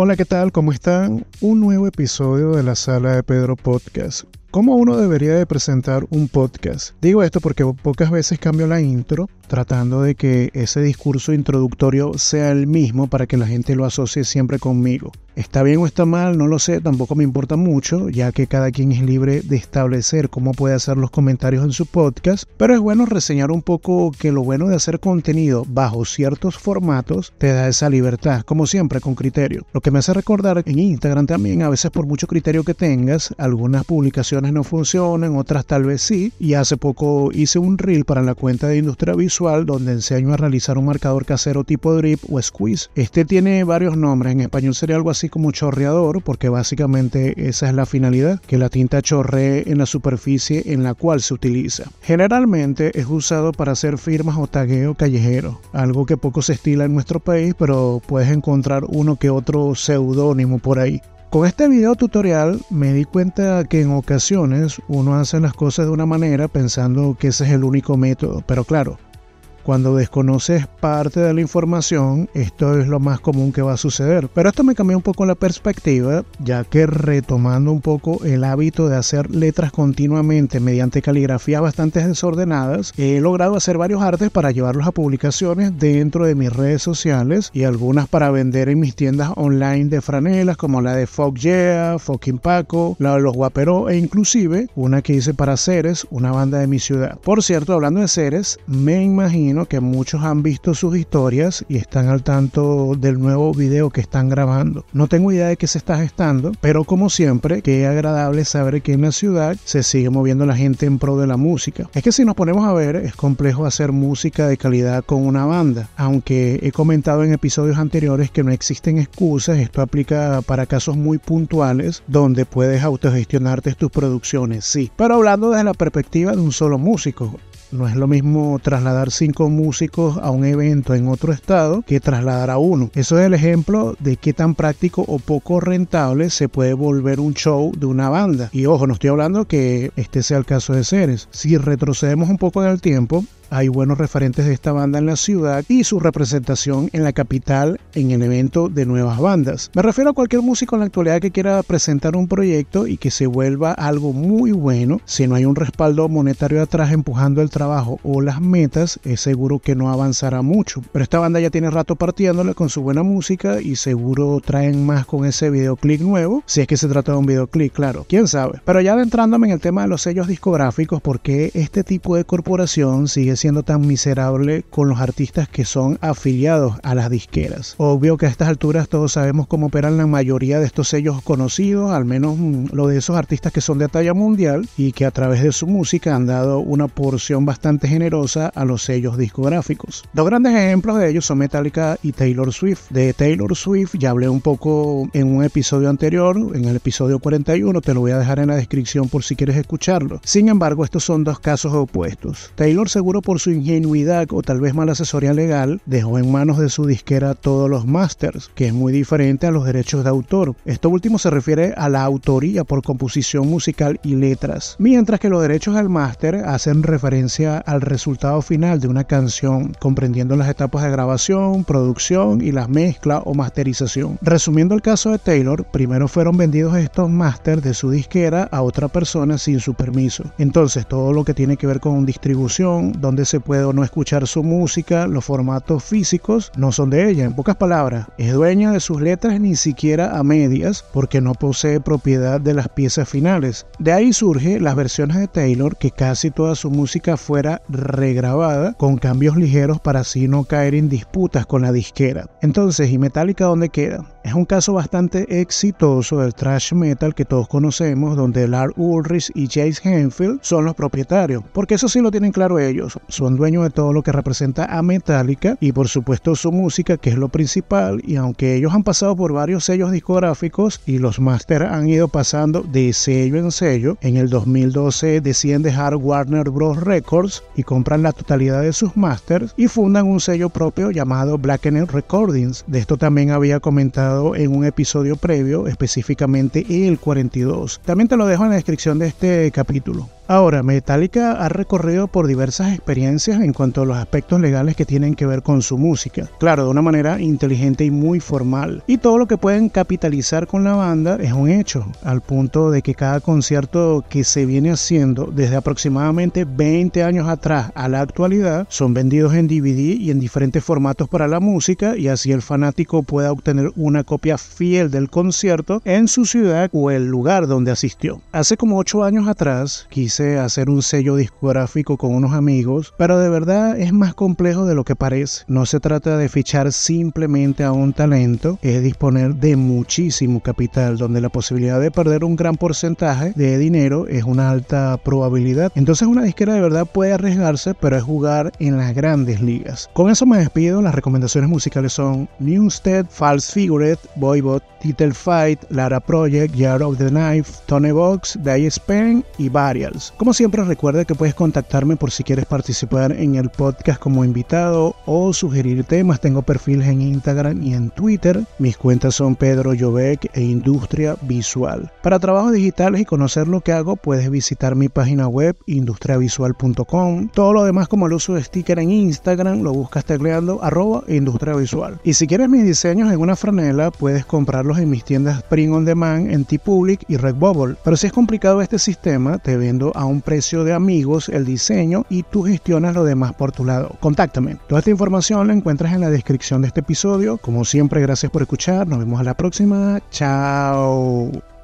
Hola, ¿qué tal? ¿Cómo están? Un nuevo episodio de la Sala de Pedro Podcast. ¿Cómo uno debería de presentar un podcast? Digo esto porque pocas veces cambio la intro tratando de que ese discurso introductorio sea el mismo para que la gente lo asocie siempre conmigo. ¿Está bien o está mal? No lo sé, tampoco me importa mucho, ya que cada quien es libre de establecer cómo puede hacer los comentarios en su podcast, pero es bueno reseñar un poco que lo bueno de hacer contenido bajo ciertos formatos te da esa libertad, como siempre, con criterio. Lo que me hace recordar en Instagram también, a veces por mucho criterio que tengas, algunas publicaciones no funcionan, otras tal vez sí, y hace poco hice un reel para la cuenta de Industria Visual donde enseño a realizar un marcador casero tipo drip o squeeze. Este tiene varios nombres, en español sería algo así como chorreador, porque básicamente esa es la finalidad, que la tinta chorree en la superficie en la cual se utiliza. Generalmente es usado para hacer firmas o tagueo callejero, algo que poco se estila en nuestro país, pero puedes encontrar uno que otro seudónimo por ahí. Con este video tutorial me di cuenta que en ocasiones uno hace las cosas de una manera pensando que ese es el único método, pero claro, cuando desconoces parte de la información, esto es lo más común que va a suceder. Pero esto me cambió un poco la perspectiva, ya que retomando un poco el hábito de hacer letras continuamente mediante caligrafías bastante desordenadas, he logrado hacer varios artes para llevarlos a publicaciones dentro de mis redes sociales y algunas para vender en mis tiendas online de franelas como la de Fog Yeah, Fucking Paco, la de los Guaperó e inclusive una que hice para Ceres, una banda de mi ciudad. Por cierto, hablando de Ceres, me imagino que muchos han visto sus historias y están al tanto del nuevo video que están grabando. No tengo idea de qué se está gestando, pero como siempre, qué agradable saber que en la ciudad se sigue moviendo la gente en pro de la música. Es que si nos ponemos a ver, es complejo hacer música de calidad con una banda, aunque he comentado en episodios anteriores que no existen excusas, esto aplica para casos muy puntuales donde puedes autogestionarte tus producciones, sí, pero hablando desde la perspectiva de un solo músico, no es lo mismo trasladar cinco músicos a un evento en otro estado que trasladar a uno. Eso es el ejemplo de qué tan práctico o poco rentable se puede volver un show de una banda. Y ojo, no estoy hablando que este sea el caso de Ceres. Si retrocedemos un poco en el tiempo, hay buenos referentes de esta banda en la ciudad y su representación en la capital en el evento de nuevas bandas. Me refiero a cualquier músico en la actualidad que quiera presentar un proyecto y que se vuelva algo muy bueno. Si no hay un respaldo monetario atrás empujando el trabajo o las metas, es seguro que no avanzará mucho. Pero esta banda ya tiene rato partiéndole con su buena música y seguro traen más con ese videoclip nuevo, si es que se trata de un videoclip, claro, quién sabe. Pero ya adentrándome en el tema de los sellos discográficos, porque este tipo de corporación sigue siendo tan miserable con los artistas que son afiliados a las disqueras. Obvio que a estas alturas todos sabemos cómo operan la mayoría de estos sellos conocidos, al menos mm, lo de esos artistas que son de talla mundial y que a través de su música han dado una porción bastante generosa a los sellos discográficos. Dos grandes ejemplos de ellos son Metallica y Taylor Swift. De Taylor Swift ya hablé un poco en un episodio anterior, en el episodio 41, te lo voy a dejar en la descripción por si quieres escucharlo. Sin embargo, estos son dos casos opuestos. Taylor seguro por su ingenuidad o tal vez mala asesoría legal, dejó en manos de su disquera todos los masters, que es muy diferente a los derechos de autor. Esto último se refiere a la autoría por composición musical y letras, mientras que los derechos del máster hacen referencia al resultado final de una canción, comprendiendo las etapas de grabación, producción y la mezcla o masterización. Resumiendo el caso de Taylor, primero fueron vendidos estos masters de su disquera a otra persona sin su permiso. Entonces, todo lo que tiene que ver con distribución, donde se puede o no escuchar su música, los formatos físicos no son de ella. En pocas palabras, es dueña de sus letras ni siquiera a medias porque no posee propiedad de las piezas finales. De ahí surge las versiones de Taylor que casi toda su música fuera regrabada con cambios ligeros para así no caer en disputas con la disquera. Entonces, ¿y Metallica dónde queda? Es un caso bastante exitoso del thrash metal que todos conocemos, donde Lars Ulrich y Chase Henfield son los propietarios, porque eso sí lo tienen claro ellos, son dueños de todo lo que representa a Metallica y por supuesto su música, que es lo principal, y aunque ellos han pasado por varios sellos discográficos y los masters han ido pasando de sello en sello, en el 2012 deciden dejar Warner Bros. Records y compran la totalidad de sus masters y fundan un sello propio llamado Blackened Recordings. De esto también había comentado en un episodio previo, específicamente el 42. También te lo dejo en la descripción de este capítulo. Ahora, Metallica ha recorrido por diversas experiencias en cuanto a los aspectos legales que tienen que ver con su música. Claro, de una manera inteligente y muy formal. Y todo lo que pueden capitalizar con la banda es un hecho, al punto de que cada concierto que se viene haciendo desde aproximadamente 20 años atrás a la actualidad son vendidos en DVD y en diferentes formatos para la música y así el fanático pueda obtener una copia fiel del concierto en su ciudad o el lugar donde asistió. Hace como 8 años atrás hacer un sello discográfico con unos amigos, pero de verdad es más complejo de lo que parece. No se trata de fichar simplemente a un talento, es disponer de muchísimo capital, donde la posibilidad de perder un gran porcentaje de dinero es una alta probabilidad. Entonces una disquera de verdad puede arriesgarse, pero es jugar en las grandes ligas. Con eso me despido, las recomendaciones musicales son Newstead, False Figured, Boybot, Title Fight, Lara Project, Yard of the Knife, Tony Box, Day Spain y Varials. Como siempre recuerda que puedes contactarme por si quieres participar en el podcast como invitado o sugerir temas. Tengo perfiles en Instagram y en Twitter. Mis cuentas son Pedro Jovec e Industria Visual. Para trabajos digitales y conocer lo que hago puedes visitar mi página web industriavisual.com. Todo lo demás como el uso de sticker en Instagram lo buscas tecleando arroba industria visual. Y si quieres mis diseños en una franela puedes comprarlos en mis tiendas Print on Demand en T-Public y Redbubble. Pero si es complicado este sistema te vendo a un precio de amigos el diseño y tú gestionas lo demás por tu lado. Contáctame. Toda esta información la encuentras en la descripción de este episodio. Como siempre, gracias por escuchar. Nos vemos a la próxima. Chao.